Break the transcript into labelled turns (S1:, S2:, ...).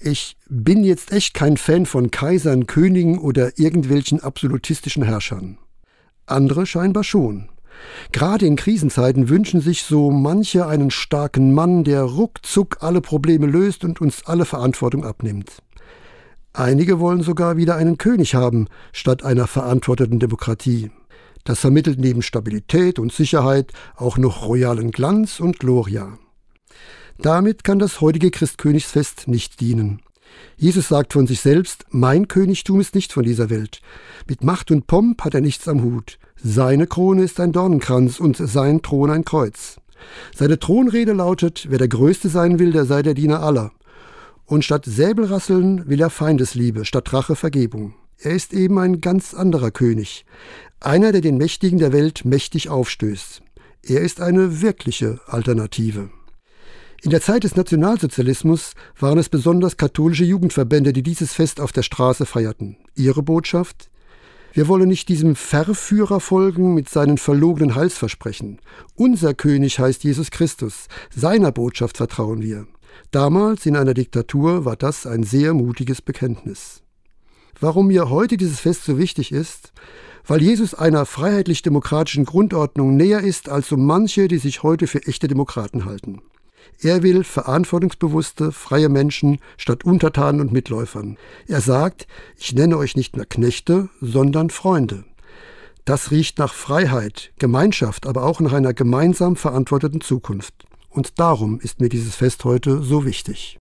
S1: Ich bin jetzt echt kein Fan von Kaisern, Königen oder irgendwelchen absolutistischen Herrschern. Andere scheinbar schon. Gerade in Krisenzeiten wünschen sich so manche einen starken Mann, der ruckzuck alle Probleme löst und uns alle Verantwortung abnimmt. Einige wollen sogar wieder einen König haben, statt einer verantworteten Demokratie. Das vermittelt neben Stabilität und Sicherheit auch noch royalen Glanz und Gloria. Damit kann das heutige Christkönigsfest nicht dienen. Jesus sagt von sich selbst, mein Königtum ist nicht von dieser Welt. Mit Macht und Pomp hat er nichts am Hut. Seine Krone ist ein Dornenkranz und sein Thron ein Kreuz. Seine Thronrede lautet, wer der Größte sein will, der sei der Diener aller. Und statt Säbelrasseln will er Feindesliebe, statt Rache Vergebung. Er ist eben ein ganz anderer König. Einer, der den Mächtigen der Welt mächtig aufstößt. Er ist eine wirkliche Alternative. In der Zeit des Nationalsozialismus waren es besonders katholische Jugendverbände, die dieses Fest auf der Straße feierten. Ihre Botschaft? Wir wollen nicht diesem Verführer folgen mit seinen verlogenen Heilsversprechen. Unser König heißt Jesus Christus. Seiner Botschaft vertrauen wir. Damals in einer Diktatur war das ein sehr mutiges Bekenntnis. Warum mir heute dieses Fest so wichtig ist? Weil Jesus einer freiheitlich-demokratischen Grundordnung näher ist als so manche, die sich heute für echte Demokraten halten. Er will verantwortungsbewusste, freie Menschen statt Untertanen und Mitläufern. Er sagt, ich nenne euch nicht mehr Knechte, sondern Freunde. Das riecht nach Freiheit, Gemeinschaft, aber auch nach einer gemeinsam verantworteten Zukunft. Und darum ist mir dieses Fest heute so wichtig.